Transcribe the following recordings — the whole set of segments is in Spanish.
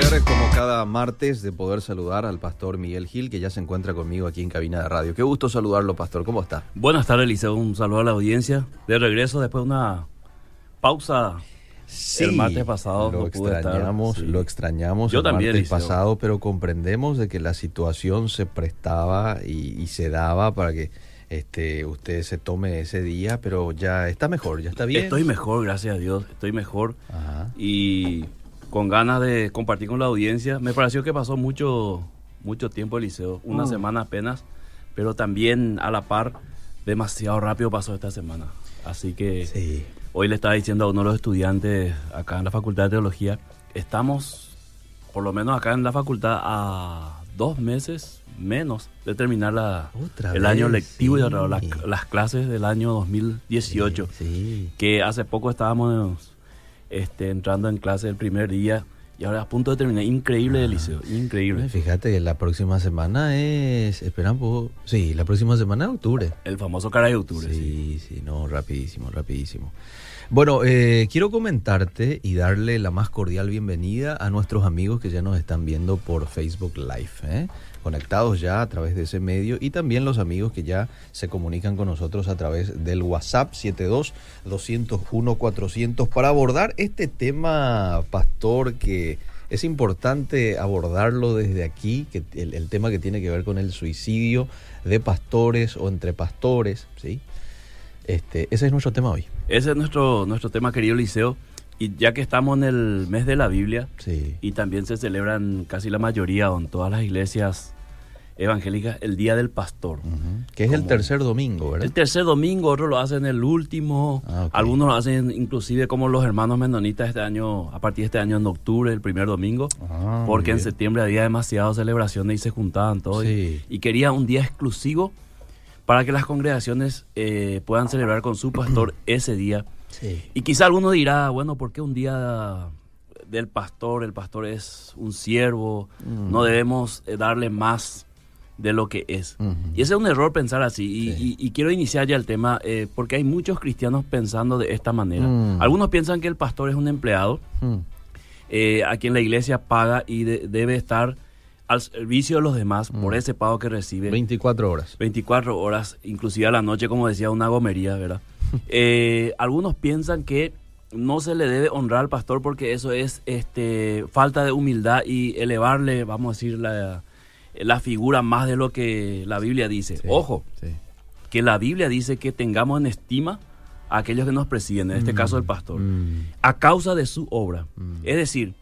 placer, como cada martes, de poder saludar al pastor Miguel Gil, que ya se encuentra conmigo aquí en cabina de radio. Qué gusto saludarlo, pastor. ¿Cómo está? Buenas tardes, Eliseo. Un saludo a la audiencia. De regreso después de una pausa Sí, el martes pasado. lo no estar. extrañamos, Sí. lo extrañamos Yo el también, martes Eliseo. pasado, pero comprendemos de que la situación se prestaba y, y se daba para que este usted se tome ese día, pero ya está mejor, ya está bien. Estoy mejor, gracias a Dios. Estoy mejor. Ajá. Y con ganas de compartir con la audiencia. Me pareció que pasó mucho, mucho tiempo, Eliseo. Una Mm. semana apenas. Pero también a la par, demasiado rápido pasó esta semana. Así que Sí. Hoy le estaba diciendo a uno de los estudiantes acá en la Facultad de Teología, estamos, por lo menos acá en la facultad, a dos meses menos de terminar la, Otra el vez, año lectivo y las, las clases del año 2018. Sí. Que hace poco estábamos este, entrando en clase el primer día y ahora a punto de terminar. Increíble, Eliseo, increíble. Fíjate que la próxima semana es, espera un poco, sí, la próxima semana es octubre. El famoso cara de octubre. sí. Sí, sí, no, rapidísimo, rapidísimo. Bueno, eh, quiero comentarte y darle la más cordial bienvenida a nuestros amigos que ya nos están viendo por Facebook Live, ¿eh? Conectados ya a través de ese medio y también los amigos que ya se comunican con nosotros a través del WhatsApp 72 201 400 para abordar este tema, pastor, que es importante abordarlo desde aquí, que el, el tema que tiene que ver con el suicidio de pastores o entre pastores, ¿sí? Este, ese es nuestro tema hoy. Ese es nuestro, nuestro tema, querido Eliseo. Y ya que estamos en el mes de la Biblia, Sí. y también se celebran casi la mayoría o en todas las iglesias evangélicas el Día del Pastor. Que es el tercer domingo, ¿verdad? El tercer domingo, otros lo hacen el último, Ah, algunos lo hacen inclusive como los hermanos menonitas este año, a partir de este año en octubre, el primer domingo, Ah, porque en septiembre había demasiadas celebraciones y se juntaban todos y- Sí. y, quería un día exclusivo para que las congregaciones eh, puedan celebrar con su pastor ese día. Sí. Y quizá alguno dirá, bueno, ¿por qué un día del pastor? El pastor es un siervo, Mm. no debemos eh, darle más de lo que es. Y ese es un error pensar así. Y, Sí. y- y quiero iniciar ya el tema eh, porque hay muchos cristianos pensando de esta manera. Mm. Algunos piensan que el pastor es un empleado Mm. eh, a quien la iglesia paga y de- debe estar al servicio de los demás por ese pago que recibe. 24 horas. 24 horas, inclusive a la noche, como decía, una gomería, ¿verdad? Eh, algunos piensan que no se le debe honrar al pastor porque eso es este, falta de humildad y elevarle, vamos a decir, la, la figura más de lo que la Biblia dice. Sí, Ojo, Sí. que la Biblia dice que tengamos en estima a aquellos que nos presiden, en este Mm. caso el pastor, Mm. a causa de su obra. Mm. Es decir,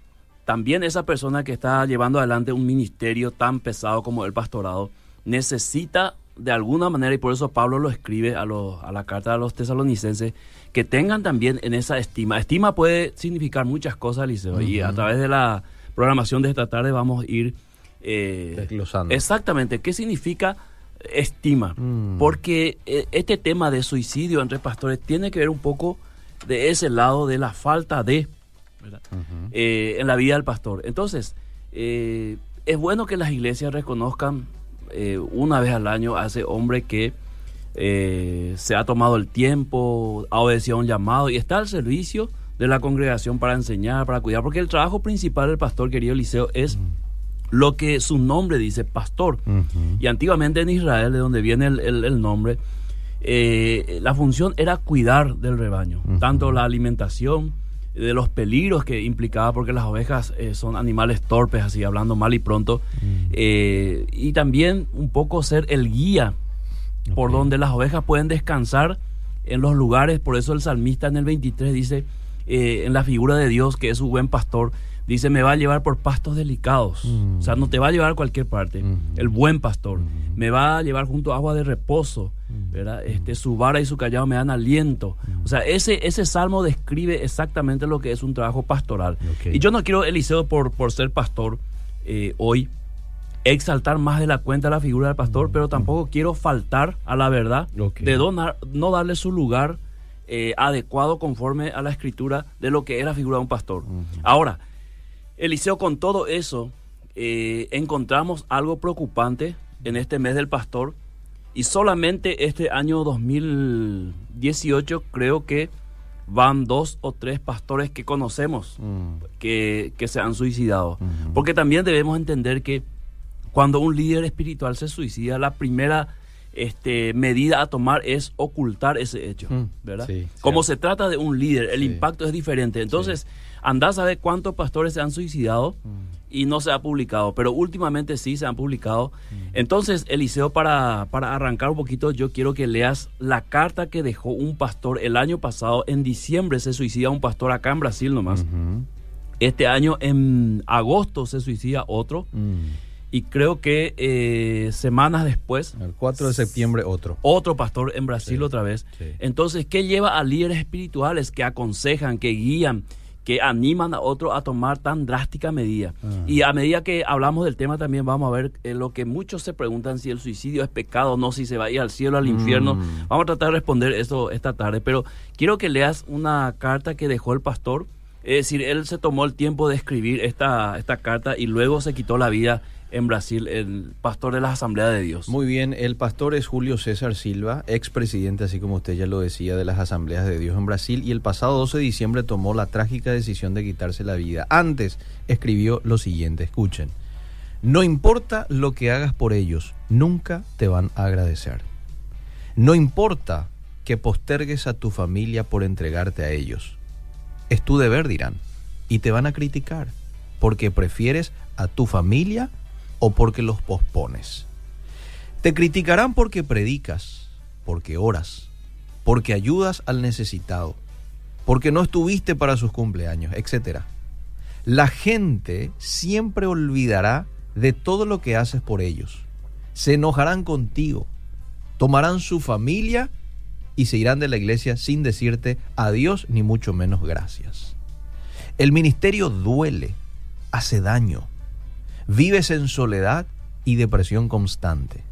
también esa persona que está llevando adelante un ministerio tan pesado como el pastorado necesita de alguna manera, y por eso Pablo lo escribe a, los- a la carta a los tesalonicenses, que tengan también en esa estima. Estima puede significar muchas cosas, Liceo, y a través de la programación de esta tarde vamos a ir... eh, Desglosando. Exactamente, ¿qué significa estima? Mm. Porque eh, este tema de suicidio entre pastores tiene que ver un poco de ese lado de la falta de. Eh, en la vida del pastor. Entonces, es bueno que las iglesias reconozcan una vez al año a ese hombre que se ha tomado el tiempo, ha obedecido a un llamado y está al servicio de la congregación para enseñar, para cuidar, porque el trabajo principal del pastor, querido Eliseo, es lo que su nombre dice, pastor. Y antiguamente en Israel, de donde viene el, el- el nombre, eh, la función era cuidar del rebaño, tanto la alimentación, de los peligros que implicaba, porque las ovejas eh, son animales torpes, así hablando mal y pronto, eh, y también un poco ser el guía por donde las ovejas pueden descansar en los lugares, por eso el salmista en el 23 dice, en la figura de Dios, que es su buen pastor, dice, me va a llevar por pastos delicados, Mm. o sea, no te va a llevar a cualquier parte, Ujú. el buen pastor, Ujú. me va a llevar junto a agua de reposo, ¿verdad? Este, su vara y su callado me dan aliento, o sea, ese, ese salmo describe exactamente lo que es un trabajo pastoral. Y yo no quiero, Eliseo, por, por ser pastor eh, hoy, exaltar más de la cuenta la figura del pastor, pero tampoco quiero faltar a la verdad de donar, no darle su lugar eh, adecuado conforme a la escritura de lo que es la figura de un pastor. Ahora, Eliseo, con todo eso, eh, encontramos algo preocupante en este mes del pastor y solamente este año 2018 creo que van dos o tres pastores que conocemos Mm. que, que se han suicidado. Porque también debemos entender que cuando un líder espiritual se suicida, la primera este, medida a tomar es ocultar ese hecho, Mm, ¿verdad? sí, Como se trata de un líder, el Sí. impacto es diferente. Entonces, andás a ver cuántos pastores se han suicidado y no se ha publicado, pero últimamente sí se han publicado. Entonces, Eliseo, para, para arrancar un poquito, yo quiero que leas la carta que dejó un pastor el año pasado, en diciembre se suicida un pastor acá en Brasil nomás. Ujú. Este año, en agosto, se suicida otro. Mm. Y creo que eh, semanas después, El 4 de septiembre otro. otro pastor en Brasil Sí, otra vez. sí. Entonces, ¿qué lleva a líderes espirituales que aconsejan, que guían, que animan a otros a tomar tan drástica medida? Ah. Y a medida que hablamos del tema también vamos a ver eh, lo que muchos se preguntan si el suicidio es pecado o no, si se va a ir al cielo, al infierno. Mm. Vamos a tratar de responder eso esta tarde, pero quiero que leas una carta que dejó el pastor. Es decir, él se tomó el tiempo de escribir esta, esta carta y luego se quitó la vida en Brasil, el pastor de la Asamblea de Dios. Muy bien, el pastor es Julio César Silva, expresidente, así como usted ya lo decía, de las Asambleas de Dios en Brasil, y el pasado 12 de diciembre tomó la trágica decisión de quitarse la vida. Antes escribió lo siguiente, escuchen, no importa lo que hagas por ellos, nunca te van a agradecer. No importa que postergues a tu familia por entregarte a ellos. Es tu deber, dirán, y te van a criticar, porque prefieres a tu familia o porque los pospones. Te criticarán porque predicas, porque oras, porque ayudas al necesitado, porque no estuviste para sus cumpleaños, etc. La gente siempre olvidará de todo lo que haces por ellos. Se enojarán contigo, tomarán su familia y se irán de la iglesia sin decirte adiós ni mucho menos gracias. El ministerio duele, hace daño. Vives en soledad y depresión constante.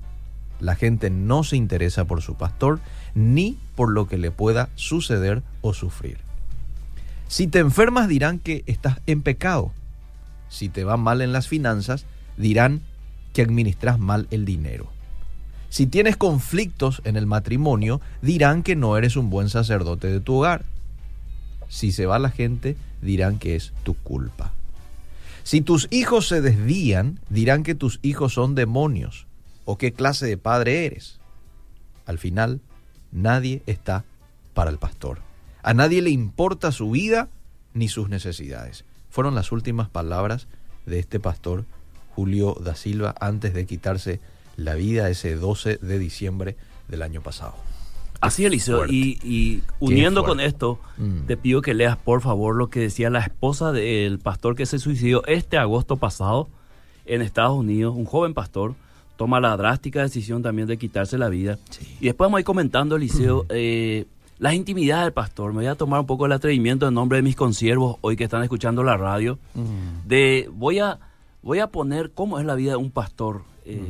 La gente no se interesa por su pastor ni por lo que le pueda suceder o sufrir. Si te enfermas dirán que estás en pecado. Si te va mal en las finanzas dirán que administras mal el dinero. Si tienes conflictos en el matrimonio dirán que no eres un buen sacerdote de tu hogar. Si se va la gente dirán que es tu culpa. Si tus hijos se desvían, dirán que tus hijos son demonios o qué clase de padre eres. Al final, nadie está para el pastor. A nadie le importa su vida ni sus necesidades. Fueron las últimas palabras de este pastor Julio da Silva antes de quitarse la vida ese 12 de diciembre del año pasado. Así, Eliseo. Y, y uniendo con esto, Mm. te pido que leas por favor lo que decía la esposa del pastor que se suicidó este agosto pasado en Estados Unidos. Un joven pastor toma la drástica decisión también de quitarse la vida. Sí. Y después vamos a ir comentando, Eliseo, eh, las intimidades del pastor. Me voy a tomar un poco el atrevimiento en nombre de mis consiervos hoy que están escuchando la radio. Mm. De voy a voy a poner cómo es la vida de un pastor eh,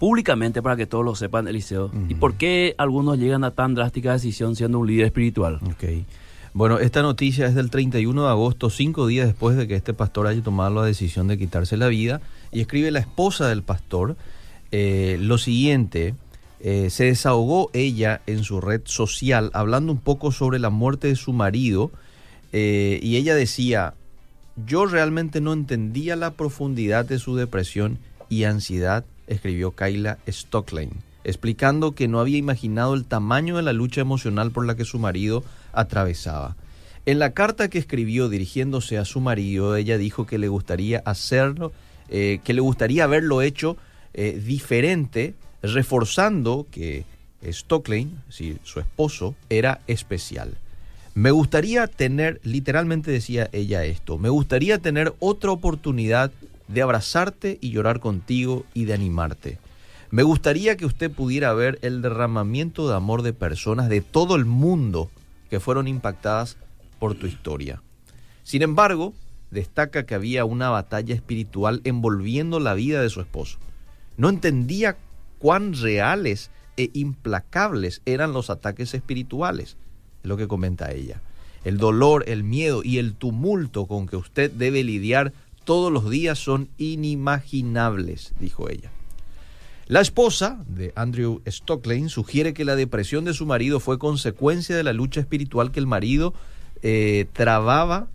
públicamente para que todos lo sepan, Eliseo. Y por qué algunos llegan a tan drástica decisión siendo un líder espiritual. Bueno, esta noticia es del 31 de agosto, cinco días después de que este pastor haya tomado la decisión de quitarse la vida. Y escribe la esposa del pastor eh, lo siguiente. eh, se desahogó ella en su red social hablando un poco sobre la muerte de su marido. eh, y ella decía, yo realmente no entendía la profundidad de su depresión y ansiedad, escribió Kyla Stocklane, explicando que no había imaginado el tamaño de la lucha emocional por la que su marido atravesaba. En la carta que escribió dirigiéndose a su marido, ella dijo que le gustaría hacerlo, eh, que le gustaría haberlo hecho eh, diferente, reforzando que es decir, su esposo, era especial. Me gustaría tener, literalmente decía ella esto, me gustaría tener otra oportunidad de abrazarte y llorar contigo y de animarte. Me gustaría que usted pudiera ver el derramamiento de amor de personas de todo el mundo que fueron impactadas por tu historia. Sin embargo, destaca que había una batalla espiritual envolviendo la vida de su esposo. No entendía cuán reales e implacables eran los ataques espirituales, es lo que comenta ella. El dolor, el miedo y el tumulto con que usted debe lidiar todos los días son inimaginables, dijo ella. La esposa de Andrew Stocklane sugiere que la depresión de su marido fue consecuencia de la lucha espiritual que el marido eh, trababa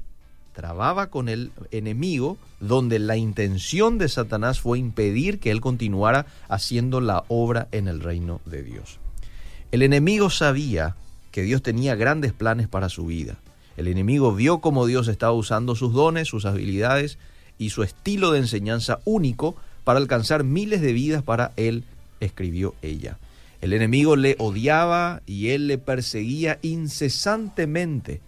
trababa con el enemigo, donde la intención de Satanás fue impedir que él continuara haciendo la obra en el reino de Dios. El enemigo sabía que Dios tenía grandes planes para su vida. El enemigo vio cómo Dios estaba usando sus dones, sus habilidades y su estilo de enseñanza único para alcanzar miles de vidas para él, escribió ella. El enemigo le odiaba y él le perseguía incesantemente,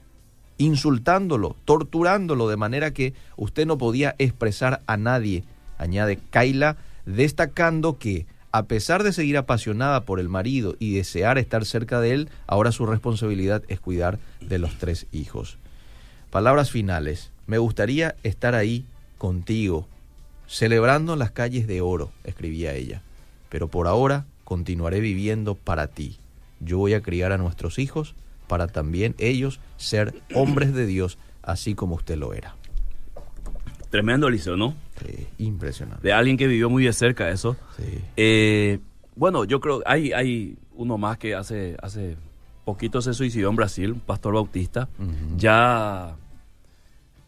insultándolo, torturándolo de manera que usted no podía expresar a nadie, añade Kaila, destacando que a pesar de seguir apasionada por el marido y desear estar cerca de él, ahora su responsabilidad es cuidar de los tres hijos. Palabras finales. Me gustaría estar ahí contigo, celebrando en las calles de oro, escribía ella. Pero por ahora continuaré viviendo para ti. Yo voy a criar a nuestros hijos para también ellos ser hombres de Dios, así como usted lo era. Tremendo, Eliseo, ¿no? Sí, impresionante. De alguien que vivió muy de cerca eso. Sí. Eh, bueno, yo creo hay hay uno más que hace hace poquito se suicidó en Brasil, un pastor bautista, ya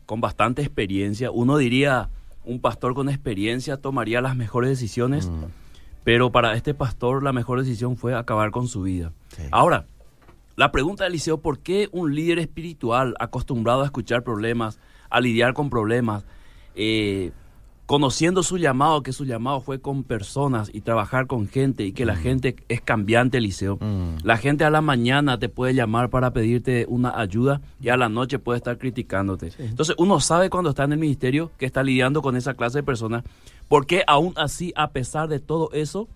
con bastante experiencia. Uno diría, un pastor con experiencia tomaría las mejores decisiones, Mm, pero para este pastor la mejor decisión fue acabar con su vida. sí. Ahora, la pregunta de Eliseo, ¿por qué un líder espiritual acostumbrado a escuchar problemas, a lidiar con problemas, eh, conociendo su llamado, que su llamado fue con personas y trabajar con gente y que la gente es cambiante, Eliseo? Mm. La gente a la mañana te puede llamar para pedirte una ayuda y a la noche puede estar criticándote. Entonces uno sabe cuando está en el ministerio que está lidiando con esa clase de personas, porque aún así, a pesar de todo eso,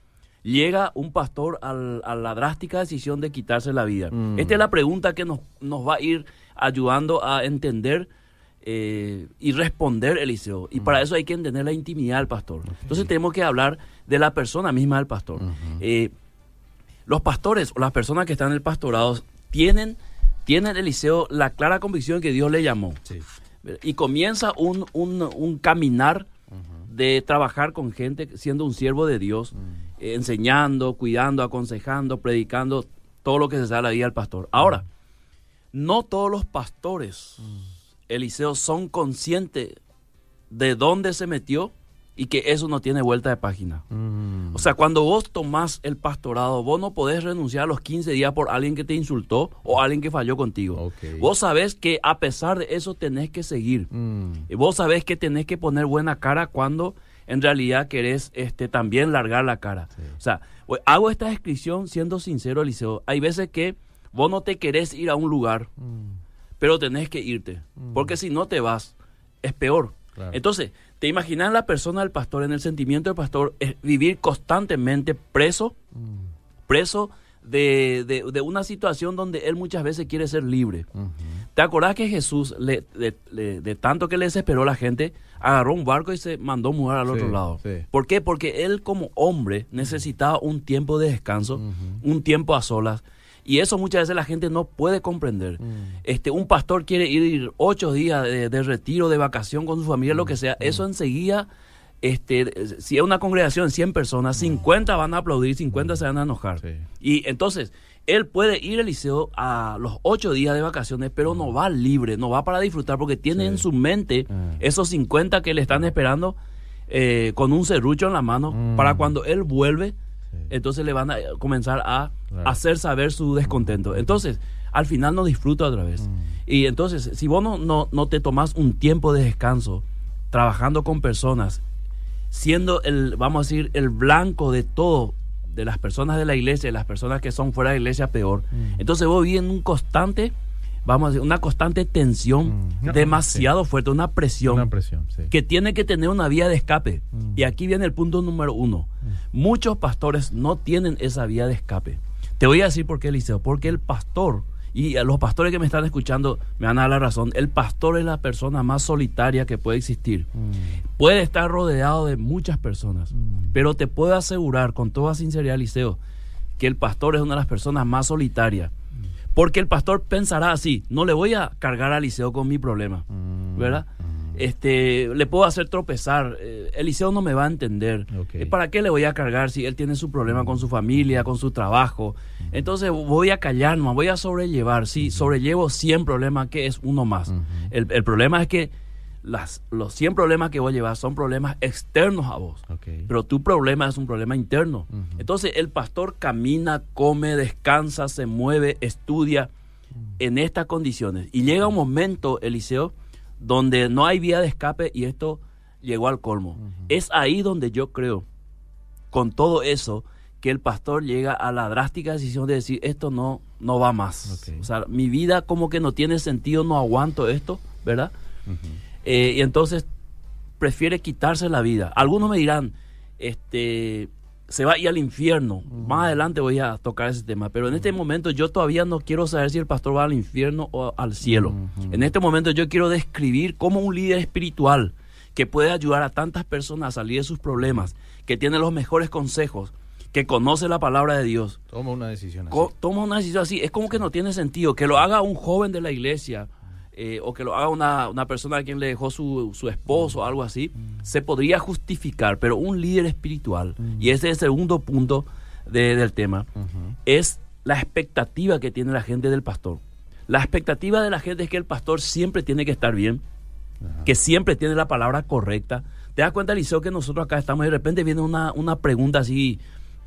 llega un pastor al- a la drástica decisión de quitarse la vida. Mm. Esta es la pregunta que nos, nos va a ir ayudando a entender eh, y responder, Eliseo. Y para eso hay que entender la intimidad del pastor. Entonces tenemos que hablar de la persona misma del pastor. Eh, los pastores o las personas que están en el pastorado tienen, tienen, Eliseo, la clara convicción que Dios le llamó. Sí. Y comienza un, un, un caminar de trabajar con gente siendo un siervo de Dios, eh, enseñando, cuidando, aconsejando, predicando, todo lo que se a la vida del pastor. Ahora, no todos los pastores, Eliseo, son conscientes de dónde se metió y que eso no tiene vuelta de página. Mm, O sea, cuando vos tomás el pastorado, vos no podés renunciar a los 15 días por alguien que te insultó o alguien que falló contigo. Vos sabés que a pesar de eso tenés que seguir. mm, Y vos sabés que tenés que poner buena cara cuando en realidad querés este, también largar la cara. Sí. O sea, hago esta descripción siendo sincero, Eliseo. Hay veces que vos no te querés ir a un lugar, mm, pero tenés que irte. Porque si no te vas, es peor. Claro. Entonces, ¿te imaginas la persona del pastor, en el sentimiento del pastor, es vivir constantemente preso, mm, preso de, de- de una situación donde él muchas veces quiere ser libre? ¿Te acordás que Jesús, le- de, le- de tanto que le desesperó la gente, agarró un barco y se mandó mudar al Sí, otro lado? sí. ¿Por qué? Porque él como hombre necesitaba un tiempo de descanso, un tiempo a solas. Y eso muchas veces la gente no puede comprender. Mm. Este, un pastor quiere ir ocho días de, de retiro, de vacación con su familia, Mm, lo que sea. Eso enseguida, este, si es una congregación de 100 personas, 50 van a aplaudir, 50 se van a enojar. Mm. Sí. Y entonces, él puede ir al liceo a los ocho días de vacaciones, pero no va libre, no va para disfrutar, porque tiene Sí. en su mente Ah. esos 50 que le están esperando eh, con un serrucho en la mano, Mm. para cuando él vuelve. Entonces le van a comenzar a Claro. hacer saber su descontento. Entonces, al final no disfruta otra vez. Mm. Y entonces, si vos no, no, no te tomás un tiempo de descanso, trabajando con personas, siendo el, vamos a decir, el blanco de todo, de las personas de la iglesia, de las personas que son fuera de la iglesia, peor. Mm. Entonces vos vives en un constante, vamos a decir, una constante tensión Mm. Demasiado fuerte, una presión Una presión, sí. que tiene que tener una vía de escape. Mm. Y aquí viene el punto número uno. Muchos pastores no tienen esa vía de escape. Te voy a decir por qué, Eliseo. Porque el pastor, y a los pastores que me están escuchando me van a dar la razón, el pastor es la persona más solitaria que puede existir. Puede estar rodeado de muchas personas, pero te puedo asegurar con toda sinceridad, Eliseo, que el pastor es una de las personas más solitarias. Porque el pastor pensará así, no le voy a cargar a Eliseo con mi problema, mm, ¿verdad? mm. este, le puedo hacer tropezar. Eh, Eliseo no me va a entender. Eh, ¿Para qué le voy a cargar si él tiene su problema con su familia, con su trabajo? Entonces voy a callar, no voy a sobrellevar. Sí, sobrellevo 100 problemas, que es uno más. El, el problema es que las, los 100 problemas que voy a llevar son problemas externos a vos. Pero tu problema es un problema interno. Entonces el pastor camina, come, descansa, se mueve, estudia en estas condiciones. Y llega un momento, Eliseo, donde no hay vía de escape y esto llegó al colmo. Es ahí donde yo creo, con todo eso, que el pastor llega a la drástica decisión de decir, esto no, no va más. O sea, mi vida como que no tiene sentido, no aguanto esto, ¿verdad? Eh, y entonces prefiere quitarse la vida. Algunos me dirán, este, se va a ir al infierno. Más adelante voy a tocar ese tema. Pero en este momento yo todavía no quiero saber si el pastor va al infierno o al cielo. En este momento yo quiero describir como un líder espiritual que puede ayudar a tantas personas a salir de sus problemas, que tiene los mejores consejos, que conoce la palabra de Dios, Toma una decisión así. Toma una decisión así. Es como que no tiene sentido que lo haga un joven de la iglesia eh, o que lo haga una, una persona a quien le dejó su, su esposo o algo así. Se podría justificar, pero un líder espiritual, y ese es el segundo punto de- del tema, es la expectativa que tiene la gente del pastor. La expectativa de la gente es que el pastor siempre tiene que estar bien, que siempre tiene la palabra correcta. ¿Te das cuenta, Eliseo, que nosotros acá estamos y de repente viene una, una pregunta así,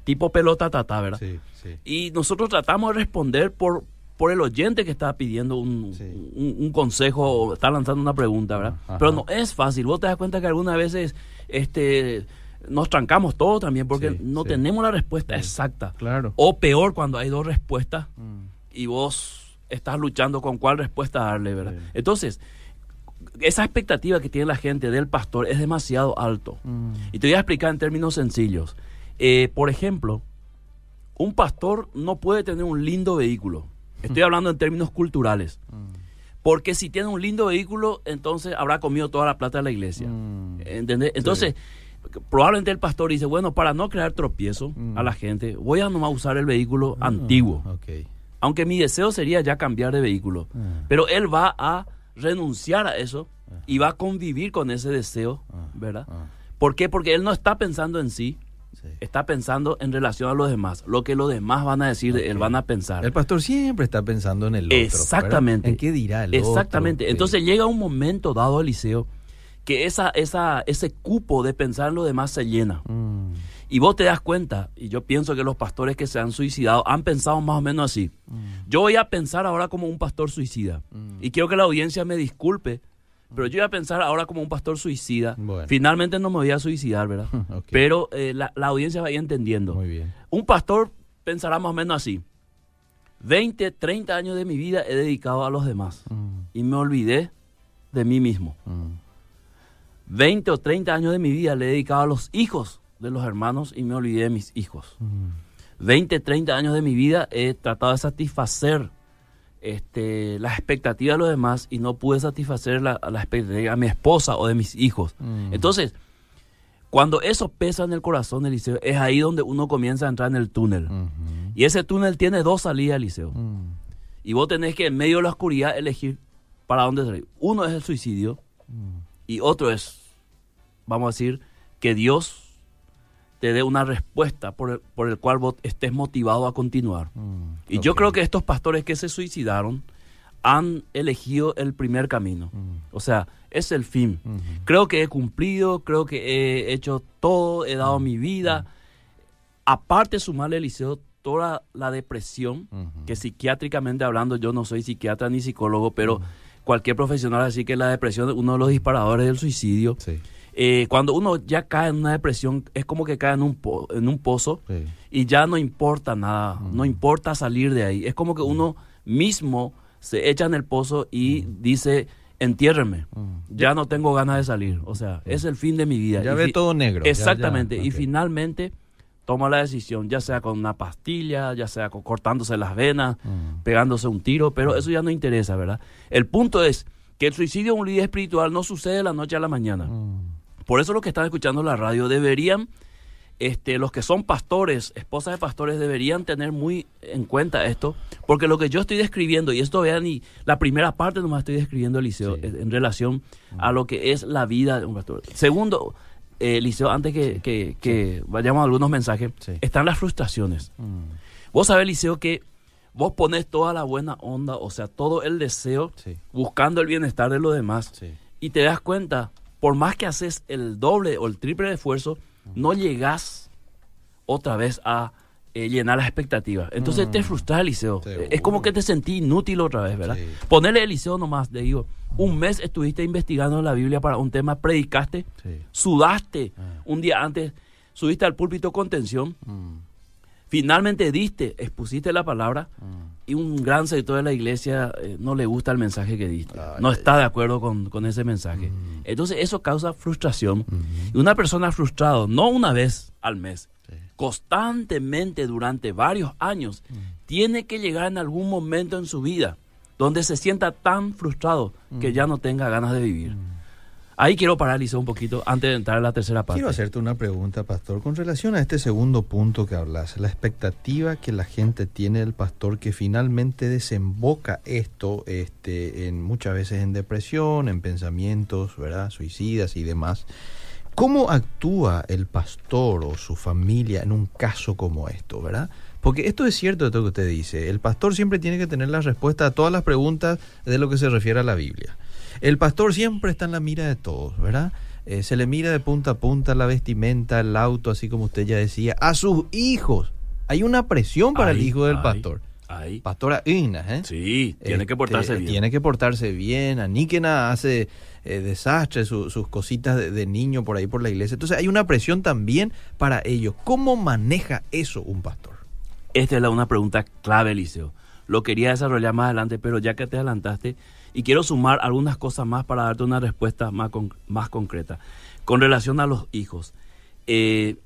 tipo pelota tata, ¿verdad? Sí, sí. Y nosotros tratamos de responder por, por el oyente que está pidiendo un, Sí. un- un consejo o está lanzando una pregunta, ¿verdad? Ajá. Pero no es fácil. Vos te das cuenta que algunas veces este, nos trancamos todos también porque Sí, no sí. tenemos la respuesta exacta. Claro. O peor, cuando hay dos respuestas Mm. y vos estás luchando con cuál respuesta darle, ¿verdad? Entonces, esa expectativa que tiene la gente del pastor es demasiado alto. Mm. Y te voy a explicar en términos sencillos. Eh, por ejemplo, un pastor no puede tener un lindo vehículo. Estoy hablando en términos culturales. Mm. Porque si tiene un lindo vehículo, entonces habrá comido toda la plata de la iglesia. Mm. ¿Entendés? Entonces, probablemente el pastor dice, bueno, para no crear tropiezo Mm. a la gente, voy a nomás usar el vehículo Ah, antiguo. Aunque mi deseo sería ya cambiar de vehículo. Ah. Pero él va a renunciar a eso y va a convivir con ese deseo, Ah, ¿verdad? ah, ¿Por qué? Porque él no está pensando en sí, sí. está pensando en relación a los demás. Lo que los demás van a decir de él, van a pensar. El pastor siempre está pensando en el otro. Exactamente. ¿verdad? ¿En qué dirá el otro? Exactamente. Sí. Entonces llega un momento dado, Eliseo, que esa, esa, ese cupo de pensar en lo demás se llena. Mm, Y vos te das cuenta, y yo pienso que los pastores que se han suicidado han pensado más o menos así. mm, Yo voy a pensar ahora como un pastor suicida. Mm. Y quiero que la audiencia me disculpe, pero yo voy a pensar ahora como un pastor suicida. Bueno. Finalmente no me voy a suicidar, ¿verdad? Pero eh, la, la audiencia va a ir entendiendo. Muy bien. Un pastor pensará más o menos así. 20, 30 años de mi vida he dedicado a los demás Mm, y me olvidé de mí mismo. mm, 20 o 30 años de mi vida le he dedicado a los hijos de los hermanos y me olvidé de mis hijos. mm, 20, 30 años de mi vida he tratado de satisfacer este, las expectativas de los demás y no pude satisfacer la, la expectativa de mi esposa o de mis hijos. Mm. Entonces, cuando eso pesa en el corazón, Eliseo, es ahí donde uno comienza a entrar en el túnel. Y ese túnel tiene dos salidas, Eliseo. mm, Y vos tenés que en medio de la oscuridad elegir para dónde salir. Uno es el suicidio mm, y otro es, vamos a decir, que Dios te dé una respuesta por el, por el cual vos estés motivado a continuar. mm. Y yo creo que estos pastores que se suicidaron han elegido el primer camino. Mm, O sea, es el fin. ujú, Creo que he cumplido, creo que he hecho todo, he dado mi vida. Aparte, sumarle, Eliseo, toda la depresión, ujú. que psiquiátricamente hablando, yo no soy psiquiatra ni psicólogo, pero cualquier profesional así que la depresión es uno de los disparadores del suicidio. Sí, Eh, cuando uno ya cae en una depresión, es como que cae en un, po- en un pozo sí. y ya no importa nada, no importa salir de ahí. Es como que uno mismo se echa en el pozo y dice, entiérreme, Mm. ya no tengo ganas de salir. O sea, es el fin de mi vida. Ya Y ve todo negro. ya, Exactamente. Y finalmente toma la decisión, ya sea con una pastilla, ya sea con- cortándose las venas, Mm. pegándose un tiro, pero eso ya no interesa, ¿verdad? El punto es que el suicidio de un líder espiritual no sucede de la noche a la mañana. Mm. Por eso los que están escuchando la radio deberían este, los que son pastores, esposas de pastores, deberían tener muy en cuenta esto, porque lo que yo estoy describiendo, y esto vean, y la primera parte nomás estoy describiendo, Eliseo, Sí. en relación a lo que es la vida de un pastor. Segundo, eh, Eliseo, antes que, que- que vayamos a algunos mensajes, están las frustraciones. Mm, Vos sabés, Eliseo, que vos pones toda la buena onda, o sea, todo el deseo, buscando el bienestar de los demás, y te das cuenta, por más que haces el doble o el triple de esfuerzo, no llegas otra vez a eh, llenar las expectativas. Entonces te frustras, Eliseo. Seguro. Es como que te sentí inútil otra vez, ¿verdad? Sí. Ponerle Eliseo nomás, te digo, un mes estuviste investigando la Biblia para un tema, predicaste, Sí. sudaste Ah. un día antes, subiste al púlpito con tensión, Mm, finalmente diste, expusiste la palabra mm. Y un gran sector de la iglesia eh, no le gusta el mensaje que diste, Ay, no ay, está de acuerdo con, con ese mensaje. Mm. Entonces eso causa frustración. Ujú. Y una persona frustrada, no una vez al mes, Sí. constantemente durante varios años, Mm. tiene que llegar en algún momento en su vida donde se sienta tan frustrado que ya no tenga ganas de vivir. Ahí quiero paralizar un poquito antes de entrar a la tercera parte. Quiero hacerte una pregunta, pastor, con relación a este segundo punto que hablas, la expectativa que la gente tiene del pastor que finalmente desemboca esto este, en muchas veces en depresión, en pensamientos, ¿verdad? suicidas y demás. ¿Cómo actúa el pastor o su familia en un caso como esto, verdad? Porque esto es cierto de todo lo que usted dice. El pastor siempre tiene que tener la respuesta a todas las preguntas de lo que se refiere a la Biblia. El pastor siempre está en la mira de todos, ¿verdad? Eh, se le mira de punta a punta la vestimenta, el auto, así como usted ya decía, a sus hijos. Hay una presión para el hijo del pastor. Pastora Igna, ¿eh? Sí, tiene que Este, portarse bien. Tiene que portarse bien. Aníquena hace eh, desastres, su- sus cositas de, de niño por ahí por la iglesia. Entonces hay una presión también para ellos. ¿Cómo maneja eso un pastor? Esta es la, una pregunta clave, Eliseo. Lo quería desarrollar más adelante, pero ya que te adelantaste, y quiero sumar algunas cosas más para darte una respuesta más, con- más concreta. Con relación a los hijos, eh,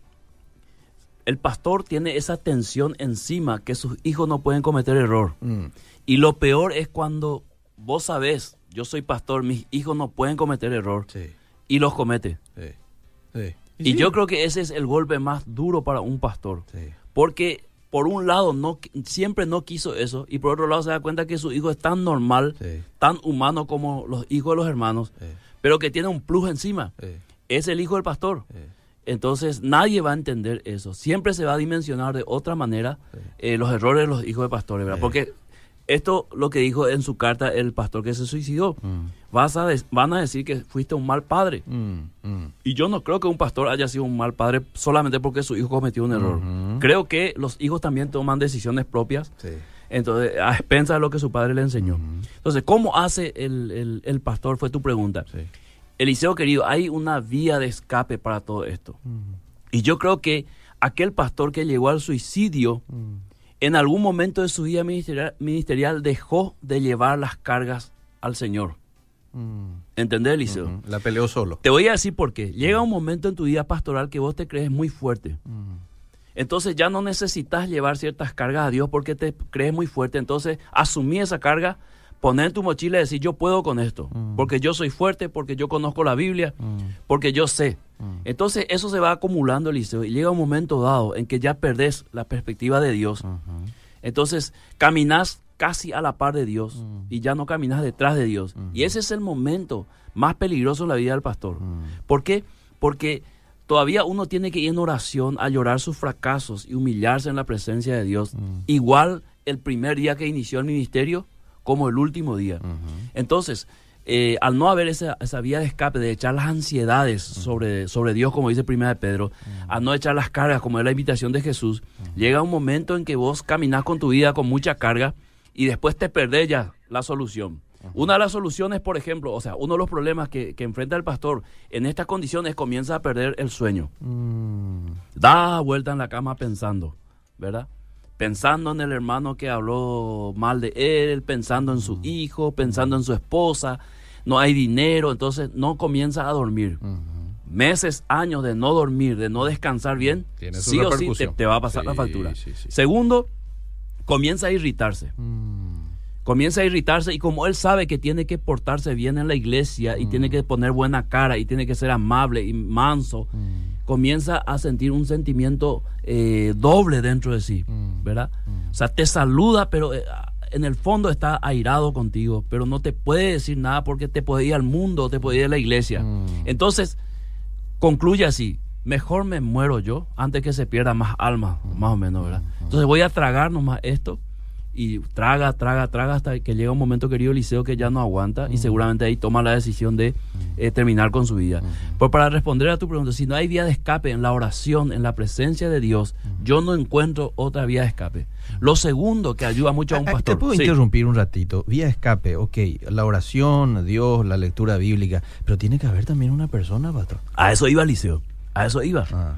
el pastor tiene esa tensión encima que sus hijos no pueden cometer error. Mm, Y lo peor es cuando vos sabés, yo soy pastor, mis hijos no pueden cometer error sí, y los comete. sí, sí. Y yo creo que ese es el golpe más duro para un pastor. Sí, Porque por un lado no siempre no quiso eso y por otro lado se da cuenta que su hijo es tan normal, sí, tan humano como los hijos de los hermanos, sí, pero que tiene un plus encima. sí, Es el hijo del pastor. Entonces nadie va a entender eso. Siempre se va a dimensionar de otra manera eh, los errores de los hijos de pastores, ¿verdad? Porque esto lo que dijo en su carta el pastor que se suicidó. Mm, Vas a van a decir que fuiste un mal padre. mm, mm. Y yo no creo que un pastor haya sido un mal padre solamente porque su hijo cometió un error. Ujú. Creo que los hijos también toman decisiones propias, Sí. entonces a expensas de lo que su padre le enseñó. Ujú. Entonces, ¿cómo hace el, el- el pastor? Fue tu pregunta. Sí. Eliseo querido, hay una vía de escape para todo esto. Mm, Y yo creo que aquel pastor que llegó al suicidio. En algún momento de su vida ministerial, ministerial dejó de llevar las cargas al Señor. Mm. ¿Entendés, Eliseo? La peleó solo. Te voy a decir por qué. Llega un momento en tu vida pastoral que vos te crees muy fuerte. Mm. Entonces ya no necesitas llevar ciertas cargas a Dios porque te crees muy fuerte. Entonces asumí esa carga, poner en tu mochila y decir yo puedo con esto. Mm. Porque yo soy fuerte, porque yo conozco la Biblia, Mm. porque yo sé. Mm. Entonces eso se va acumulando, Eliseo, y llega un momento dado en que ya perdés la perspectiva de Dios. Entonces caminas casi a la par de Dios y ya no caminas detrás de Dios. Y ese es el momento más peligroso en la vida del pastor. ¿Por qué? Porque todavía uno tiene que ir en oración a llorar sus fracasos y humillarse en la presencia de Dios. Igual el primer día que inició el ministerio como el último día. Entonces, eh, al no haber esa, esa vía de escape, de echar las ansiedades sobre, sobre Dios, como dice Primera de Pedro, a no echar las cargas, como es la invitación de Jesús, llega un momento en que vos caminás con tu vida con mucha carga y después te perdés ya la solución. Una de las soluciones, por ejemplo, o sea, uno de los problemas que, que enfrenta el pastor en estas condiciones comienza a perder el sueño. Mm. Da vuelta en la cama pensando, ¿verdad? Pensando en el hermano que habló mal de él, pensando en su hijo, pensando en su esposa, no hay dinero, entonces no comienza a dormir. Meses, años de no dormir, de no descansar bien, sí o sí te, te va a pasar la factura. sí, sí. Segundo, comienza a irritarse. Mm. Comienza a irritarse y como él sabe que tiene que portarse bien en la iglesia y tiene que poner buena cara y tiene que ser amable y manso, Mm. Comienza a sentir un sentimiento eh, doble dentro de sí, Mm. ¿verdad? Mm. O sea, te saluda, pero eh, en el fondo está airado contigo, pero no te puede decir nada porque te puede ir al mundo, te puede ir a la iglesia. Mm. Entonces, concluye así, mejor me muero yo antes que se pierda más alma, más o menos, ¿verdad? Entonces voy a tragar nomás esto y traga, traga, traga hasta que llega un momento, querido Eliseo, que ya no aguanta y seguramente ahí toma la decisión de eh, terminar con su vida. Pues para responder a tu pregunta, si no hay vía de escape en la oración, en la presencia de Dios, yo no encuentro otra vía de escape. Lo segundo que ayuda mucho a un Ah, ah, pastor. Te puedo Sí. interrumpir un ratito. Vía escape, ok. La oración, Dios, la lectura bíblica. Pero tiene que haber también una persona, pastor. A eso iba Eliseo, a eso iba. Ah,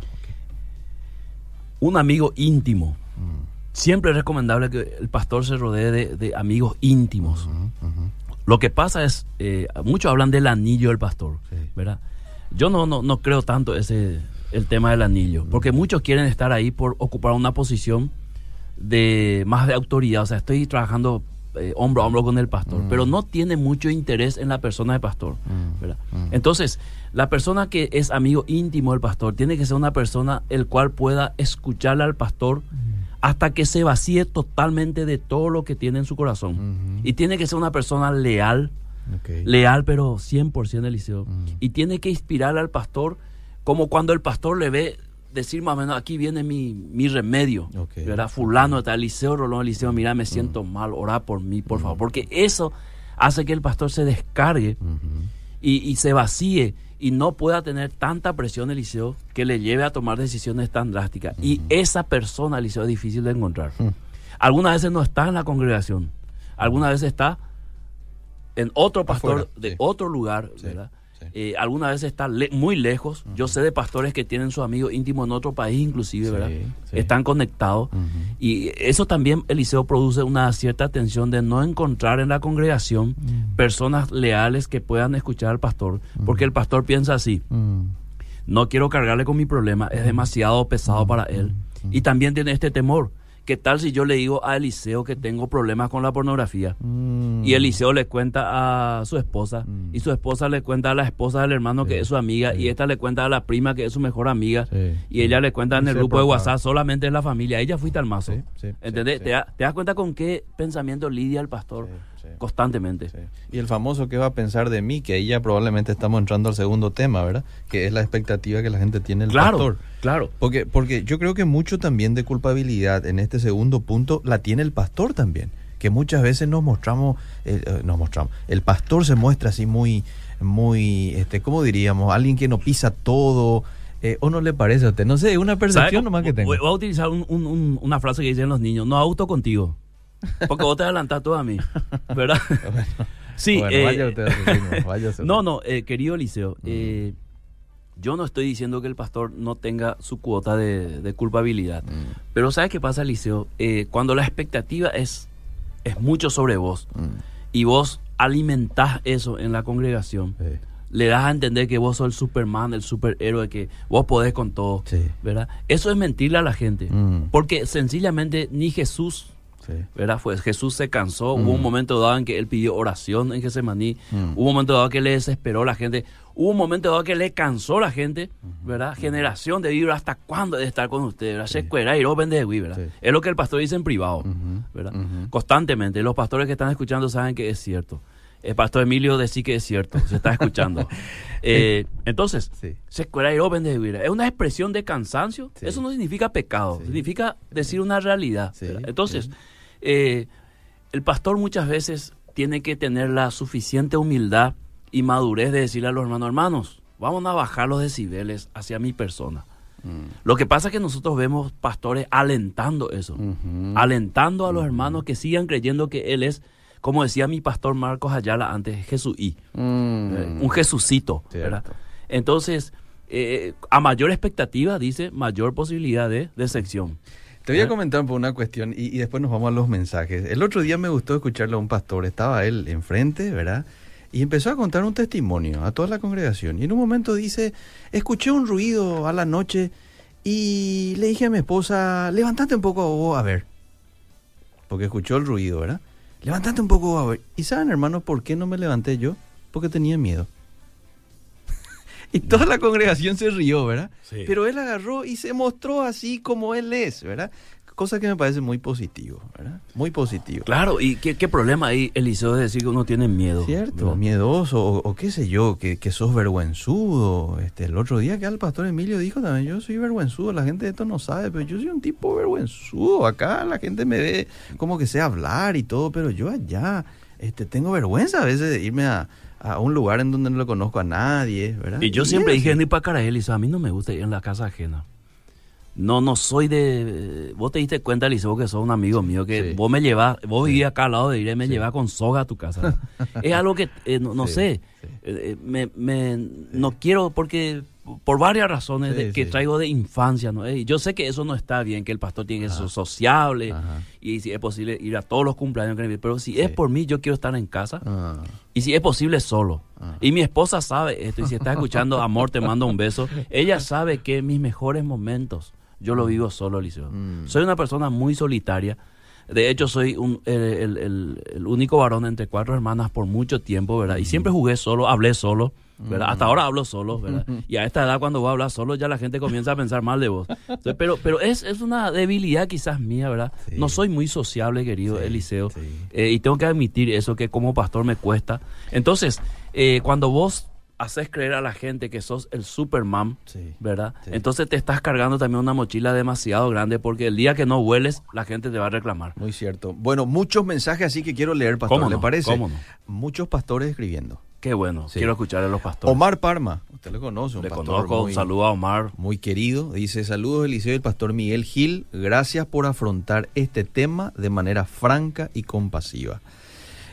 Un amigo íntimo. Mm. Siempre es recomendable que el pastor se rodee de, de amigos íntimos. Lo que pasa es, eh, muchos hablan del anillo del pastor, Sí. ¿verdad? Yo no, no, no creo tanto ese el tema del anillo, porque muchos quieren estar ahí por ocupar una posición de más de autoridad, o sea, estoy trabajando eh, hombro a hombro con el pastor, pero no tiene mucho interés en la persona del pastor, Mm. ¿verdad? Entonces, la persona que es amigo íntimo del pastor tiene que ser una persona el cual pueda escucharle al pastor hasta que se vacíe totalmente de todo lo que tiene en su corazón. Y tiene que ser una persona leal, leal pero 100% Eliseo. Y tiene que inspirarle al pastor como cuando el pastor le ve decir más o menos, aquí viene mi, mi remedio. Ok. Mm. ¿verdad? Fulano está, Eliseo, Rolón, Eliseo, mira, me siento mal, orá por mí, por favor. Porque eso hace que el pastor se descargue y se vacíe y no pueda tener tanta presión, Eliseo, que le lleve a tomar decisiones tan drásticas. Y esa persona, Eliseo, es difícil de encontrar. Algunas veces no está en la congregación, algunas veces está en otro pastor Afuera, de sí. otro lugar, Sí, ¿verdad? Eh, algunas veces está le- muy lejos. Yo sé de pastores que tienen sus amigos íntimos en otro país, inclusive, Sí, ¿verdad? sí. Están conectados. Y eso también, Eliseo, produce una cierta tensión de no encontrar en la congregación personas leales que puedan escuchar al pastor. Porque el pastor piensa así, no quiero cargarle con mi problema, es demasiado pesado para él. Y también tiene este temor. ¿Qué tal si yo le digo a Eliseo que tengo problemas con la pornografía? Mm. Y Eliseo le cuenta a su esposa, Mm. y su esposa le cuenta a la esposa del hermano que es su amiga, sí. y esta le cuenta a la prima que es su mejor amiga, Sí, y ella le cuenta en el grupo de. WhatsApp, solamente es la familia, ella fuiste al mazo. ¿Entendés? ¿Te, da- te das cuenta con qué pensamiento lidia el pastor Sí, constantemente? Sí. Y el famoso que va a pensar de mí, que ahí ya probablemente estamos entrando al segundo tema, ¿verdad? Que es la expectativa que la gente tiene del Claro, pastor. claro. Porque, porque yo creo que mucho también de culpabilidad en este segundo punto la tiene el pastor también. Que muchas veces nos mostramos, eh, eh, nos mostramos, el pastor se muestra así muy, muy, este, ¿cómo diríamos? Alguien que no pisa todo, eh, o no le parece a usted. No sé, una ¿Sabe percepción nomás que tengo. Voy voy a utilizar un- un- un- una frase que dicen los niños, no auto contigo. Porque vos te adelantás todo a mí, ¿verdad? sí, Bueno, eh, vaya usted, asesino, vaya usted. no, no, eh, querido Eliseo, eh, yo no estoy diciendo que el pastor no tenga su cuota de, de culpabilidad. Mm, Pero ¿sabes qué pasa, Eliseo? Eh, cuando la expectativa es, es mucho sobre vos mm, y vos alimentás eso en la congregación, sí, le das a entender que vos sos el Superman, el superhéroe, que vos podés con todo, sí, ¿verdad? Eso es mentirle a la gente. Mm. Porque sencillamente ni Jesús, sí. ¿verdad? Pues Jesús se cansó. Mm. Hubo un momento dado en que él pidió oración en Getsemaní. Mm. Hubo un momento dado que le desesperó la gente. Hubo un momento dado que le cansó la gente, ¿verdad? Generación de vivir hasta cuándo de estar con ustedes, ¿verdad? Sí. Se y de ¿verdad? Sí. Es lo que el pastor dice en privado, ¿verdad? Constantemente. Los pastores que están escuchando saben que es cierto. El pastor Emilio decía que es cierto, se está escuchando. Eh, entonces, Sí. se escuela y open de ¿verdad? Es una expresión de cansancio. Sí. Eso no significa pecado, Sí. significa decir una realidad. Entonces, eh, el pastor muchas veces tiene que tener la suficiente humildad y madurez de decirle a los hermanos, hermanos, vamos a bajar los decibeles hacia mi persona. Mm. Lo que pasa es que nosotros vemos pastores alentando eso, alentando a los hermanos que sigan creyendo que Él es, como decía mi pastor Marcos Ayala antes, Jesús y Mm. un Jesucito. ¿verdad? Entonces, eh, a mayor expectativa, dice, mayor posibilidad de decepción. Te voy a ¿Eh? comentar por una cuestión y, y después nos vamos a los mensajes. El otro día me gustó escucharle a un pastor, estaba él enfrente, ¿verdad? Y empezó a contar un testimonio a toda la congregación. Y en un momento dice, escuché un ruido a la noche y le dije a mi esposa, levántate un poco vos a ver. Porque escuchó el ruido, ¿verdad? Levántate un poco. ¿Y saben, hermanos, por qué no me levanté yo? Porque tenía miedo. Y toda la congregación se rió, ¿verdad? Sí. Pero él agarró y se mostró así como él es, ¿verdad? Cosa que me parece muy positivo, ¿verdad? Muy positivo. Claro, ¿y qué, qué problema hay, Eliseo, de decir que uno tiene miedo? Cierto, ¿verdad? miedoso, o, o qué sé yo, que, que sos vergüenzudo. Este, el otro día que el pastor Emilio dijo también, yo soy vergüenzudo, la gente de esto no sabe, pero yo soy un tipo vergüenzudo. Acá la gente me ve como que sé hablar y todo, pero yo allá este, tengo vergüenza a veces de irme a, a un lugar en donde no lo conozco a nadie, ¿verdad? Y yo siempre dije, ni para cara Eliseo, a mí no me gusta ir en la casa ajena. No, no soy de... Vos te diste cuenta, Eliseo, que sos un amigo mío, que Sí. vos me llevás, vos vivías acá al lado de ir y me llevás con soga a tu casa. es algo que, eh, no, no Sí, sé, sí. eh, eh, me, me- no quiero porque... Por varias razones Sí, de- que sí. traigo de infancia, ¿no? Eh, yo sé que eso no está bien, que el pastor tiene que ser sociable Ajá. y si es posible ir a todos los cumpleaños, pero si Sí. es por mí, yo quiero estar en casa Ah, y si es posible, solo. Ah. Y mi esposa sabe esto. Y si está escuchando, amor, te mando un beso. Ella sabe que mis mejores momentos yo lo vivo solo, Eliseo. Mm. Soy una persona muy solitaria. De hecho, soy un- el, el- el- el único varón entre cuatro hermanas por mucho tiempo, ¿verdad? Y siempre jugué solo, hablé solo, ¿verdad? Hasta ahora hablo solo, ¿verdad? Y a esta edad, cuando voy a hablar solo, ya la gente comienza a pensar mal de vos. Entonces, pero pero es, es una debilidad quizás mía, ¿verdad? Sí. No soy muy sociable, querido Sí, Eliseo. sí. Eh, y tengo que admitir eso que como pastor me cuesta. Entonces, eh, cuando vos haces creer a la gente que sos el Superman, sí. ¿verdad? Sí. Entonces te estás cargando también una mochila demasiado grande porque el día que no hueles, la gente te va a reclamar. Muy cierto. Bueno, muchos mensajes así que quiero leer, pastor, ¿Cómo ¿le parece? ¿Cómo no? Muchos pastores escribiendo. Qué bueno, Sí. quiero escuchar a los pastores. Omar Parma, usted lo conoce, un Le pastor conozco, muy, un saludo a Omar. muy querido. Dice, saludos Eliseo y el pastor Miguel Gil. Gracias por afrontar este tema de manera franca y compasiva.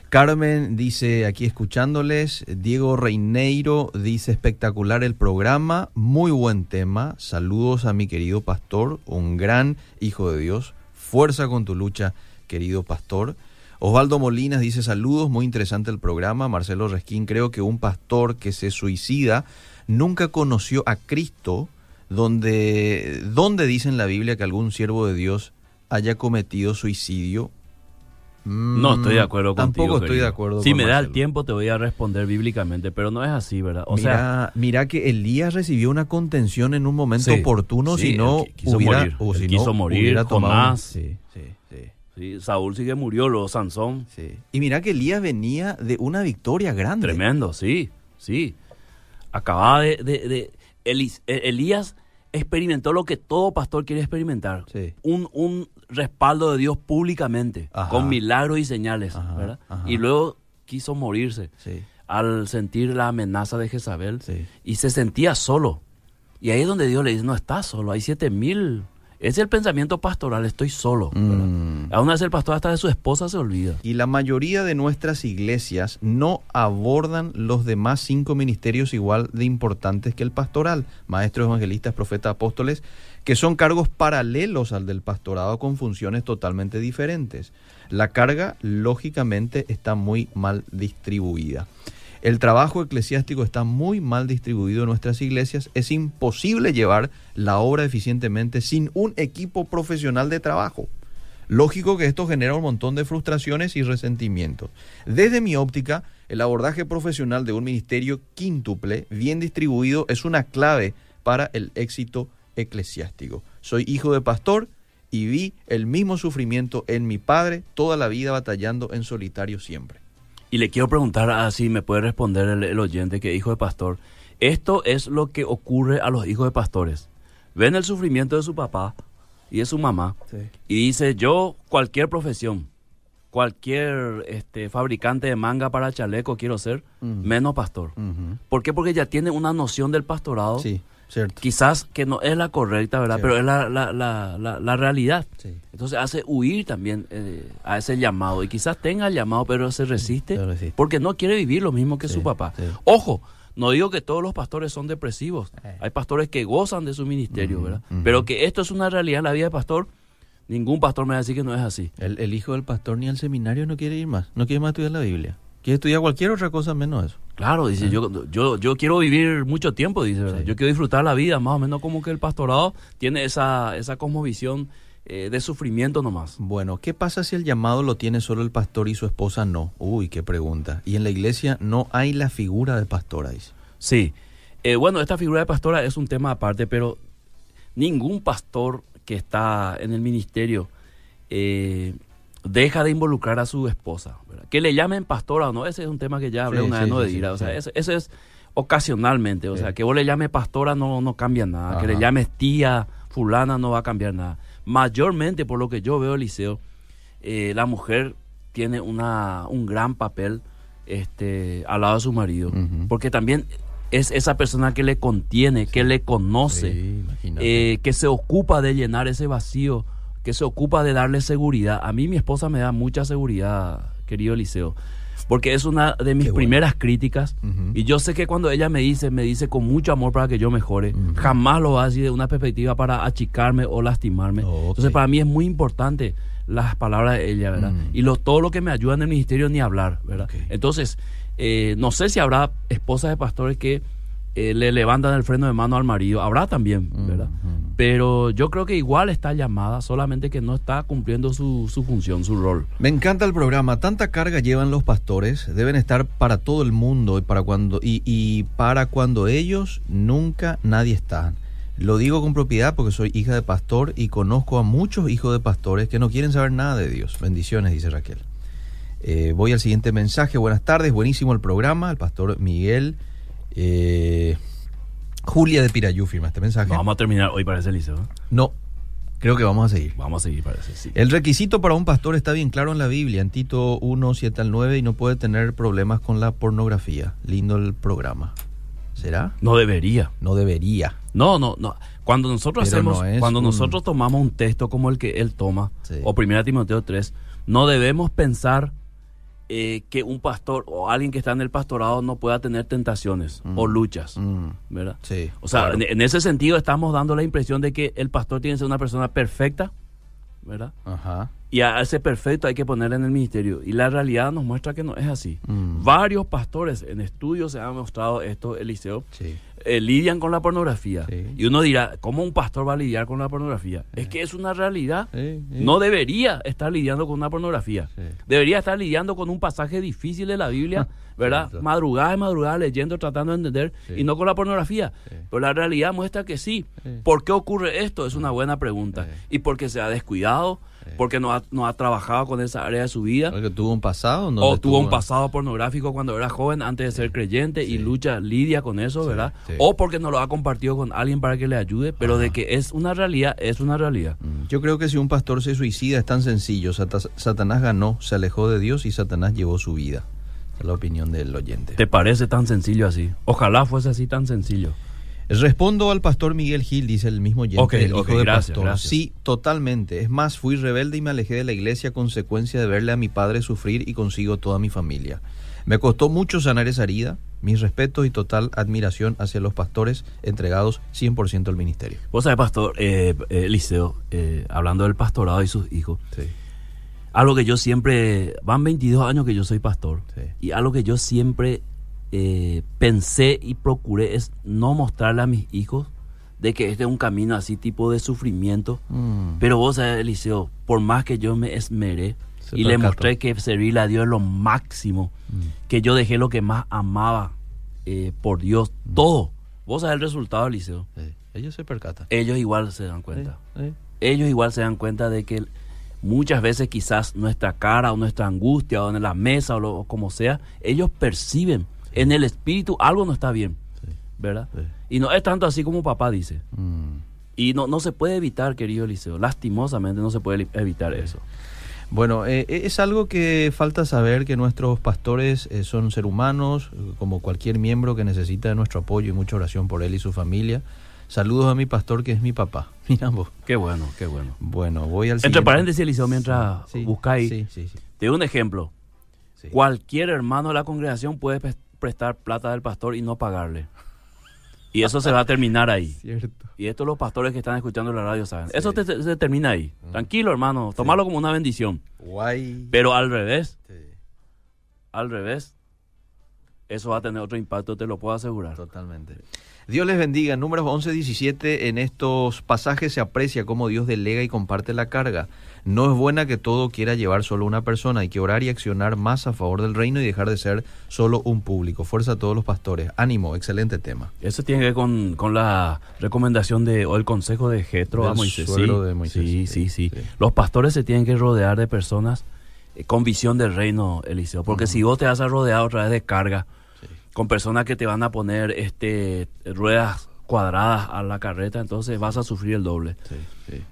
Carmen dice, aquí escuchándoles, Diego Reineiro dice, espectacular el programa, muy buen tema, saludos a mi querido pastor, un gran hijo de Dios, fuerza con tu lucha, querido pastor. Osvaldo Molinas dice, saludos, muy interesante el programa, Marcelo Resquín, creo que un pastor que se suicida nunca conoció a Cristo, donde, donde dice en la Biblia que algún siervo de Dios haya cometido suicidio. No estoy de acuerdo contigo. Tampoco estoy querido. de acuerdo Si con me da el tiempo, te voy a responder bíblicamente, pero no es así, ¿verdad? O mira, sea, mira que Elías recibió una contención en un momento Sí, oportuno, sí, si no quiso hubiera, morir, o si quiso no, morir, Jonás. Sí, sí, sí, sí, Saúl sí que murió, luego Sansón. sí. Y mira que Elías venía de una victoria grande. Tremendo, sí, sí. Acababa de... de- de- eh, Elías experimentó lo que todo pastor quiere experimentar. Sí. Un, un respaldo de Dios públicamente, Ajá. con milagros y señales, Ajá, ¿verdad? ajá. Y luego quiso morirse Sí, al sentir la amenaza de Jezabel sí. y se sentía solo. Y ahí es donde Dios le dice, no estás solo, hay siete mil. Es el pensamiento pastoral, estoy solo. Mm. Aún así el pastor hasta de su esposa se olvida. Y la mayoría de nuestras iglesias no abordan los demás cinco ministerios igual de importantes que el pastoral, maestros, evangelistas, profetas, apóstoles, que son cargos paralelos al del pastorado con funciones totalmente diferentes. La carga, lógicamente, está muy mal distribuida. El trabajo eclesiástico está muy mal distribuido en nuestras iglesias. Es imposible llevar la obra eficientemente sin un equipo profesional de trabajo. Lógico que esto genera un montón de frustraciones y resentimientos. Desde mi óptica, el abordaje profesional de un ministerio quíntuple, bien distribuido, es una clave para el éxito eclesiástico. Soy hijo de pastor y vi el mismo sufrimiento en mi padre, toda la vida batallando en solitario siempre. Y le quiero preguntar así me puede responder el, el oyente que es hijo de pastor. Esto es lo que ocurre a los hijos de pastores. Ven el sufrimiento de su papá y de su mamá y dice, yo cualquier profesión, cualquier este, fabricante de manga para chaleco quiero ser, menos pastor. ¿Por qué? Porque ya tiene una noción del pastorado, Sí, cierto. quizás que no es la correcta, ¿verdad? Pero es la, la, la, la, la realidad. Sí. Entonces hace huir también eh, a ese llamado. Y quizás tenga el llamado, pero se resiste, Se resiste. porque no quiere vivir lo mismo que Sí, su papá. sí. Ojo, no digo que todos los pastores son depresivos. Eh. Hay pastores que gozan de su ministerio, ¿verdad? Pero que esto es una realidad en la vida de pastor, ningún pastor me va a decir que no es así. El, el hijo del pastor ni al seminario no quiere ir más, no quiere más estudiar la Biblia. Quiere estudiar cualquier otra cosa menos eso. Claro, dice, yo, yo, yo quiero vivir mucho tiempo, dice, ¿verdad? Sí. Yo quiero disfrutar la vida, más o menos como que el pastorado tiene esa, esa cosmovisión eh, de sufrimiento nomás. Bueno, ¿qué pasa si el llamado lo tiene solo el pastor y su esposa no? Uy, qué pregunta. Y en la iglesia no hay la figura de pastor ahí. Sí, Eh, bueno, esta figura de pastora es un tema aparte, pero ningún pastor que está en el ministerio eh, deja de involucrar a su esposa. ¿verdad? Que le llamen pastora o no, ese es un tema que ya hablé Sí, una sí, vez, no de sí, ira. O sea, eso, eso es ocasionalmente. O sea, que vos le llames pastora no, no cambia nada. Que le llames tía, fulana, no va a cambiar nada. Mayormente, por lo que yo veo, Eliseo, eh, la mujer tiene una, un gran papel este, al lado de su marido. Porque también es esa persona que le contiene, que le conoce, eh, que se ocupa de llenar ese vacío, que se ocupa de darle seguridad. A mí mi esposa me da mucha seguridad, querido Eliseo, porque es una de mis Qué bueno. primeras críticas y yo sé que cuando ella me dice, me dice con mucho amor para que yo mejore, jamás lo decir de una perspectiva para achicarme o lastimarme. Entonces para mí es muy importante las palabras de ella, ¿verdad? Mm. Y lo, todo lo que me ayuda en el ministerio ni hablar, ¿verdad? Entonces, eh, no sé si habrá esposas de pastores que eh, le levantan el freno de mano al marido, habrá también, ¿verdad? Pero yo creo que igual está llamada, solamente que no está cumpliendo su, su función, su rol. Me encanta el programa. Tanta carga llevan los pastores. Deben estar para todo el mundo y para cuando y, y para cuando ellos nunca nadie está. Lo digo con propiedad porque soy hija de pastor y conozco a muchos hijos de pastores que no quieren saber nada de Dios. Bendiciones, dice Raquel. Eh, voy al siguiente mensaje. Buenas tardes, buenísimo el programa. El pastor Miguel. Eh, Julia de Pirayú firma este mensaje. No, vamos a terminar hoy, parece, Eliseo. ¿eh? No, creo que vamos a seguir. Vamos a seguir, parece, sí. El requisito para un pastor está bien claro en la Biblia, en Tito 1, 7 al 9, y no puede tener problemas con la pornografía. Lindo el programa. ¿Será? No debería. No debería. No, no, no. Cuando nosotros Pero hacemos, no cuando un- nosotros tomamos un texto como el que él toma, Sí. o 1 Timoteo 3, no debemos pensar eh, que un pastor o alguien que está en el pastorado no pueda tener tentaciones Mm. o luchas, Mm, ¿verdad? sí. O sea, claro. en, en ese sentido estamos dando la impresión de que el pastor tiene que ser una persona perfecta, ¿verdad? Ajá. Y a ese perfecto hay que ponerle en el ministerio. Y la realidad nos muestra que no es así. Mm, Varios pastores en estudios se han mostrado esto, Eliseo, sí. Eh, lidian con la pornografía. Sí. Y uno dirá, ¿cómo un pastor va a lidiar con la pornografía? Es que es una realidad. Sí. No debería estar lidiando con una pornografía. Debería estar lidiando con un pasaje difícil de la Biblia, ¿verdad? Madrugada y madrugada leyendo, tratando de entender, y no con la pornografía. Pero la realidad muestra que sí. ¿Por qué ocurre esto? Es una buena pregunta. Y porque se ha descuidado, porque no ha, no ha trabajado con esa área de su vida. Porque tuvo un pasado. O tuvo un pasado pornográfico cuando era joven antes de ser creyente y lucha, lidia con eso, Sí, ¿verdad? Sí. O porque no lo ha compartido con alguien para que le ayude, pero de que es una realidad, es una realidad. Mm, Yo creo que si un pastor se suicida es tan sencillo. Sata- Satanás ganó, se alejó de Dios y Satanás llevó su vida. Esa es la opinión del oyente. ¿Te parece tan sencillo así? Ojalá fuese así tan sencillo. Respondo al pastor Miguel Gil, dice el mismo oyente, el hijo de gracias, pastor. gracias. Sí, totalmente. Es más, fui rebelde y me alejé de la iglesia a consecuencia de verle a mi padre sufrir y consigo toda mi familia. Me costó mucho sanar esa herida. Mis respetos y total admiración hacia los pastores entregados 100% al ministerio. Vos sabés, pastor, eh, eh, Eliseo, eh, hablando del pastorado y sus hijos, Sí, algo que yo siempre, van 22 años que yo soy pastor, sí. y algo que yo siempre eh, pensé y procuré es no mostrarle a mis hijos de que este es un camino así tipo de sufrimiento. Mm, Pero vos sabés, Eliseo, por más que yo me esmeré Se y le mostré que servirle a Dios es lo máximo, mm. que yo dejé lo que más amaba eh, por Dios, todo. Vos sabés el resultado, Eliseo. Sí. Ellos se percatan. Ellos igual se dan cuenta. Sí, sí. Ellos igual se dan cuenta de que muchas veces quizás nuestra cara o nuestra angustia o en la mesa o, lo- o como sea, ellos perciben en el espíritu algo no está bien, ¿verdad? Y no es tanto así como papá dice. Mm. Y no, no se puede evitar, querido Eliseo. Lastimosamente no se puede evitar eso. Bueno, eh, es algo que falta saber que nuestros pastores eh, son seres humanos, eh, como cualquier miembro que necesita de nuestro apoyo y mucha oración por él y su familia. Saludos a mi pastor que es mi papá. Mira vos. Qué bueno, qué bueno. Bueno, voy al Entre siguiente. paréntesis, Eliseo, mientras Sí, buscáis, Sí, sí, sí. te doy un ejemplo. Cualquier hermano de la congregación puede pres- prestar plata del pastor y no pagarle. Y eso se va a terminar ahí. Cierto. Y esto los pastores que están escuchando la radio saben. Sí. Eso te- te- se termina ahí. Tranquilo, hermano. Tomalo como una bendición. Guay. Pero al revés, Sí, al revés, eso va a tener otro impacto, te lo puedo asegurar. totalmente. Dios les bendiga. En números 11, 17, en estos pasajes se aprecia cómo Dios delega y comparte la carga. No es buena que todo quiera llevar solo una persona. Hay que orar y accionar más a favor del reino y dejar de ser solo un público. Fuerza a todos los pastores. Ánimo, excelente tema. Eso tiene que ver con, con la recomendación de, o el consejo de Jetro a Moisés. suegro Sí, de Moisés. Sí, Sí, sí, sí, sí. Los pastores se tienen que rodear de personas eh, con visión del reino, Eliseo. Porque si vos te vas a rodear otra vez de carga, con personas que te van a poner este ruedas cuadradas a la carreta, entonces vas a sufrir el doble. Sí, sí.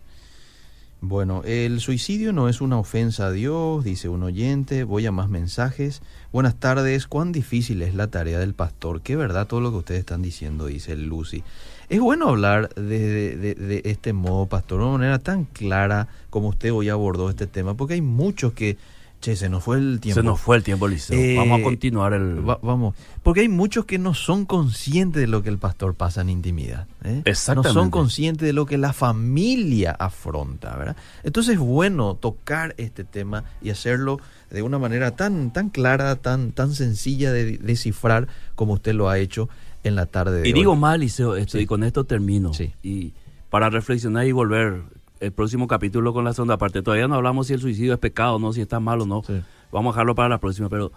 Bueno, el suicidio no es una ofensa a Dios, dice un oyente. Voy a más mensajes. Buenas tardes. ¿Cuán difícil es la tarea del pastor? Qué verdad todo lo que ustedes están diciendo, dice Lucy. Es bueno hablar de, de- este modo, pastor, de una manera tan clara como usted hoy abordó este tema, porque hay muchos que, che, se nos fue el tiempo. Se nos fue el tiempo, Eliseo. Eh, Vamos a continuar el... Va- vamos, porque hay muchos que no son conscientes de lo que el pastor pasa en intimidad. ¿eh? Exactamente. No son conscientes de lo que la familia afronta, ¿verdad? Entonces es bueno tocar este tema y hacerlo de una manera tan, tan clara, tan, tan sencilla de descifrar como usted lo ha hecho en la tarde de Y hoy. digo más, esto, Sí. y con esto termino. Sí. Y para reflexionar y volver el próximo capítulo con la segunda parte. Todavía no hablamos si el suicidio es pecado o no, si está mal o no. Sí. Vamos a dejarlo para la próxima. Pero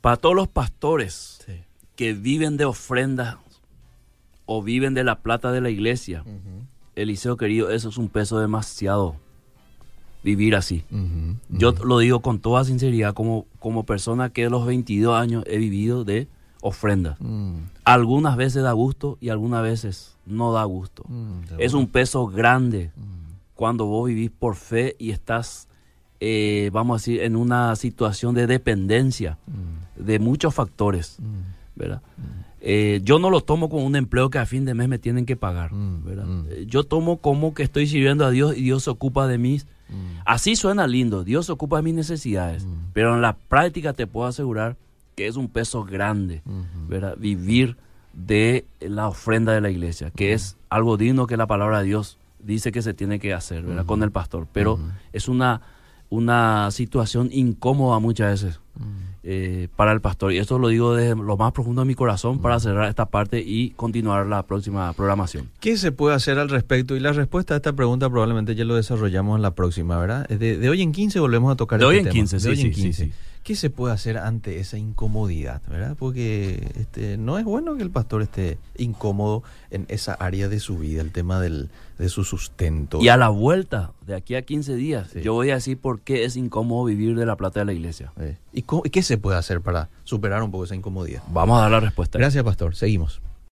para todos los pastores Sí. que viven de ofrendas o viven de la plata de la iglesia, Eliseo querido, eso es un peso demasiado vivir así. Yo lo digo con toda sinceridad como, como persona que a los 22 años he vivido de ofrendas. Mm, Algunas veces da gusto y algunas veces no da gusto. mm, Es un peso grande Mm, cuando vos vivís por fe y estás, eh, vamos a decir, en una situación de dependencia mm, de muchos factores, mm, ¿verdad? Eh, yo no lo tomo como un empleo que a fin de mes me tienen que pagar, Mm, ¿verdad? mm. Eh, Yo tomo como que estoy sirviendo a Dios y Dios se ocupa de mí. mm. Así suena lindo, Dios se ocupa de mis necesidades, Mm. pero en la práctica te puedo asegurar que es un peso grande, Ujú. ¿verdad? Vivir de la ofrenda de la iglesia, que es algo digno que la palabra de Dios dice que se tiene que hacer, ¿verdad? Con el pastor, pero es una, una situación incómoda muchas veces eh, para el pastor. Y esto lo digo desde lo más profundo de mi corazón para cerrar esta parte y continuar la próxima programación. ¿Qué se puede hacer al respecto? Y la respuesta a esta pregunta probablemente ya lo desarrollamos en la próxima, ¿verdad? De, de hoy en 15 volvemos a tocar De este hoy en tema. 15, de sí, hoy en sí, sí, 15. sí. ¿Qué se puede hacer ante esa incomodidad, verdad? Porque este, no es bueno que el pastor esté incómodo en esa área de su vida, el tema del, de su sustento. Y a la vuelta de aquí a 15 días, Sí. yo voy a decir por qué es incómodo vivir de la plata de la iglesia. ¿Y cómo- y qué se puede hacer para superar un poco esa incomodidad? Vamos a dar la respuesta. Gracias, pastor. Seguimos.